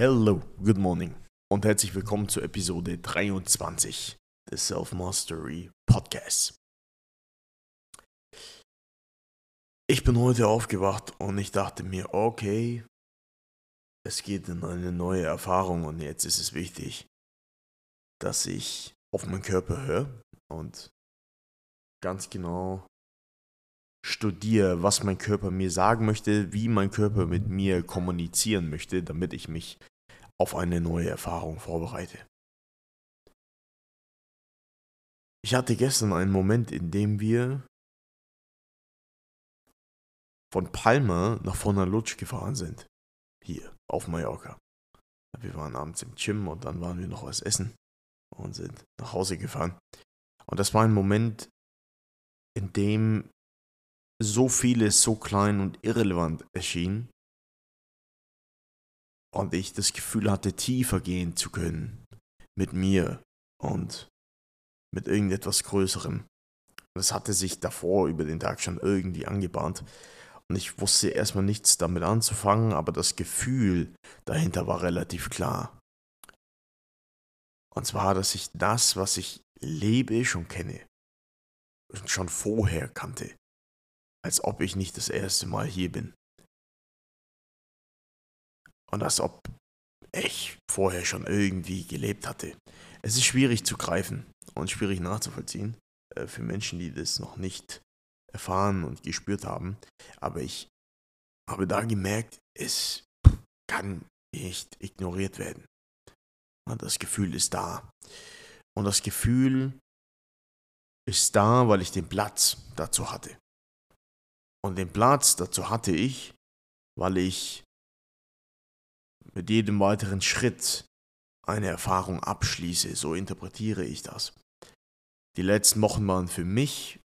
Hello, good morning und herzlich willkommen zur Episode 23 des Self-Mastery Podcasts. Ich bin heute aufgewacht und ich dachte mir, okay, es geht in eine neue Erfahrung und jetzt ist es wichtig, dass ich auf meinen Körper höre und ganz genau studiere, was mein Körper mir sagen möchte, wie mein Körper mit mir kommunizieren möchte, damit ich mich auf eine neue Erfahrung vorbereite. Ich hatte gestern einen Moment, in dem wir von Palma nach Fornalutsch gefahren sind. Hier, auf Mallorca. Wir waren abends im Gym und dann waren wir noch was essen und sind nach Hause gefahren. Und das war ein Moment, in dem so vieles so klein und irrelevant erschien und ich das Gefühl hatte, tiefer gehen zu können mit mir und mit irgendetwas Größerem. Das hatte sich davor über den Tag schon irgendwie angebahnt und ich wusste erstmal nichts damit anzufangen, aber das Gefühl dahinter war relativ klar. Und zwar, dass ich das, was ich lebe, schon kenne. Schon vorher kannte als ob ich nicht das erste Mal hier bin. Und als ob ich vorher schon irgendwie gelebt hatte. Es ist schwierig zu greifen und schwierig nachzuvollziehen äh, für Menschen, die das noch nicht erfahren und gespürt haben. Aber ich habe da gemerkt, es kann nicht ignoriert werden. Und das Gefühl ist da. Und das Gefühl ist da, weil ich den Platz dazu hatte. Und den Platz dazu hatte ich, weil ich mit jedem weiteren Schritt eine Erfahrung abschließe. So interpretiere ich das. Die letzten Wochen waren für mich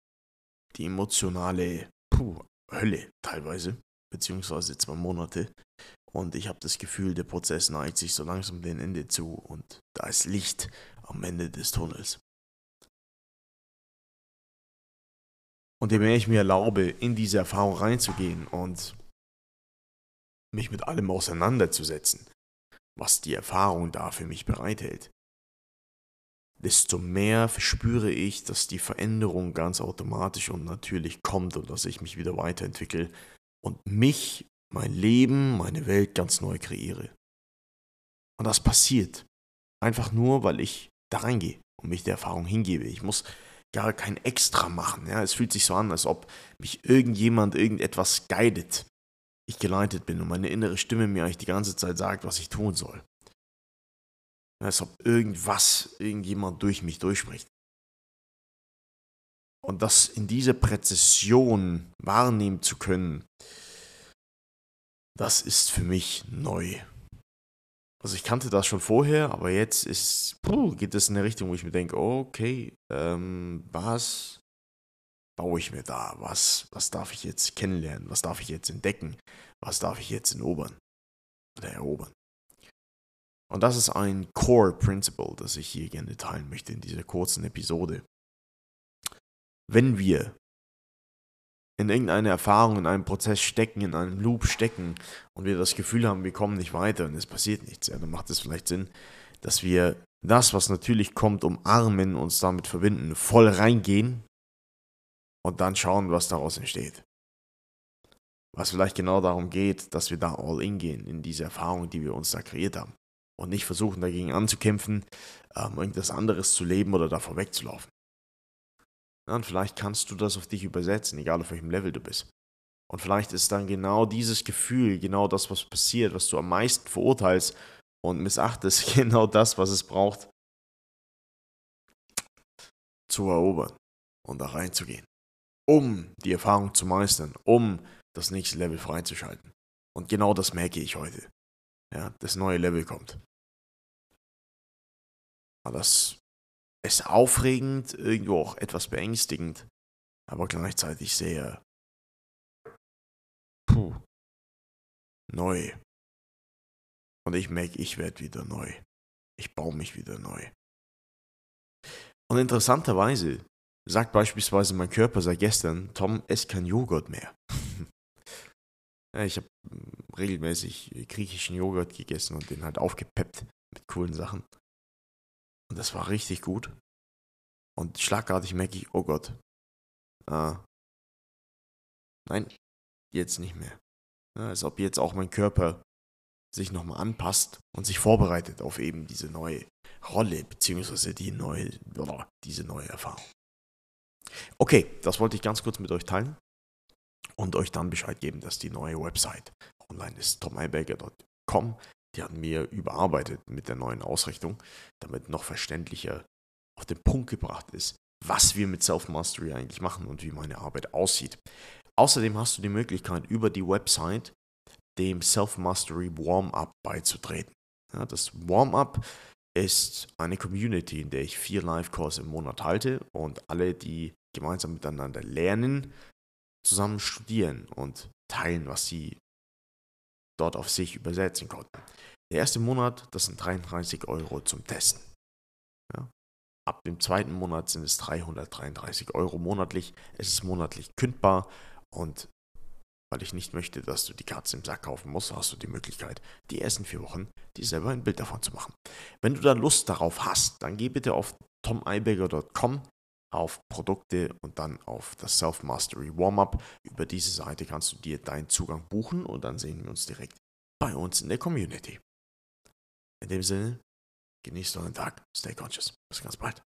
die emotionale puh, Hölle teilweise, beziehungsweise zwei Monate. Und ich habe das Gefühl, der Prozess neigt sich so langsam dem Ende zu und da ist Licht am Ende des Tunnels. Und je mehr ich mir erlaube, in diese Erfahrung reinzugehen und mich mit allem auseinanderzusetzen, was die Erfahrung da für mich bereithält, desto mehr verspüre ich, dass die Veränderung ganz automatisch und natürlich kommt und dass ich mich wieder weiterentwickle und mich, mein Leben, meine Welt ganz neu kreiere. Und das passiert einfach nur, weil ich da reingehe und mich der Erfahrung hingebe. Ich muss gar kein Extra machen. Ja? Es fühlt sich so an, als ob mich irgendjemand irgendetwas guidet. Ich geleitet bin und meine innere Stimme mir eigentlich die ganze Zeit sagt, was ich tun soll. Als ob irgendwas, irgendjemand durch mich durchspricht. Und das in dieser Präzision wahrnehmen zu können, das ist für mich neu. Also ich kannte das schon vorher, aber jetzt ist, puh, geht es in eine Richtung, wo ich mir denke, okay, ähm, was baue ich mir da? Was, was darf ich jetzt kennenlernen? Was darf ich jetzt entdecken? Was darf ich jetzt erobern? Oder erobern? Und das ist ein Core Principle, das ich hier gerne teilen möchte in dieser kurzen Episode. Wenn wir in irgendeine Erfahrung, in einem Prozess stecken, in einem Loop stecken und wir das Gefühl haben, wir kommen nicht weiter und es passiert nichts, ja, dann macht es vielleicht Sinn, dass wir das, was natürlich kommt, umarmen, uns damit verbinden, voll reingehen und dann schauen, was daraus entsteht. Was vielleicht genau darum geht, dass wir da all in gehen, in diese Erfahrung, die wir uns da kreiert haben. Und nicht versuchen, dagegen anzukämpfen, ähm, irgendwas anderes zu leben oder davor wegzulaufen. Und vielleicht kannst du das auf dich übersetzen, egal auf welchem Level du bist. Und vielleicht ist dann genau dieses Gefühl, genau das, was passiert, was du am meisten verurteilst und missachtest, genau das, was es braucht, zu erobern und da reinzugehen. Um die Erfahrung zu meistern, um das nächste Level freizuschalten. Und genau das merke ich heute. Ja, das neue Level kommt. Aber das ist aufregend, irgendwo auch etwas beängstigend, aber gleichzeitig sehr puh, neu. Und ich merke, ich werde wieder neu. Ich baue mich wieder neu. Und interessanterweise sagt beispielsweise mein Körper seit gestern, Tom, ess kein Joghurt mehr. Ich habe regelmäßig griechischen Joghurt gegessen und den halt aufgepeppt mit coolen Sachen. Und das war richtig gut. Und schlagartig merke ich, oh Gott. Ah, nein, jetzt nicht mehr. Ja, als ob jetzt auch mein Körper sich nochmal anpasst und sich vorbereitet auf eben diese neue Rolle, beziehungsweise die neue, diese neue Erfahrung. Okay, das wollte ich ganz kurz mit euch teilen und euch dann Bescheid geben, dass die neue Website online ist, tomeiberger.com. Die haben wir überarbeitet mit der neuen Ausrichtung, damit noch verständlicher auf den Punkt gebracht ist, was wir mit Self-Mastery eigentlich machen und wie meine Arbeit aussieht. Außerdem hast du die Möglichkeit, über die Website dem Self-Mastery Warm-Up beizutreten. Ja, das Warm-Up ist eine Community, in der ich vier Live-Kurse im Monat halte und alle, die gemeinsam miteinander lernen, zusammen studieren und teilen, was sie dort auf sich übersetzen konnten. Der erste Monat, das sind 33 Euro zum Testen. Ja. Ab dem zweiten Monat sind es 333 Euro monatlich. Es ist monatlich kündbar und weil ich nicht möchte, dass du die Katze im Sack kaufen musst, hast du die Möglichkeit, die ersten vier Wochen dir selber ein Bild davon zu machen. Wenn du da Lust darauf hast, dann geh bitte auf tomeiberger.com auf Produkte und dann auf das Self-Mastery Warm-Up. Über diese Seite kannst du dir deinen Zugang buchen und dann sehen wir uns direkt bei uns in der Community. In dem Sinne, genießt euren Tag, stay conscious. Bis ganz bald.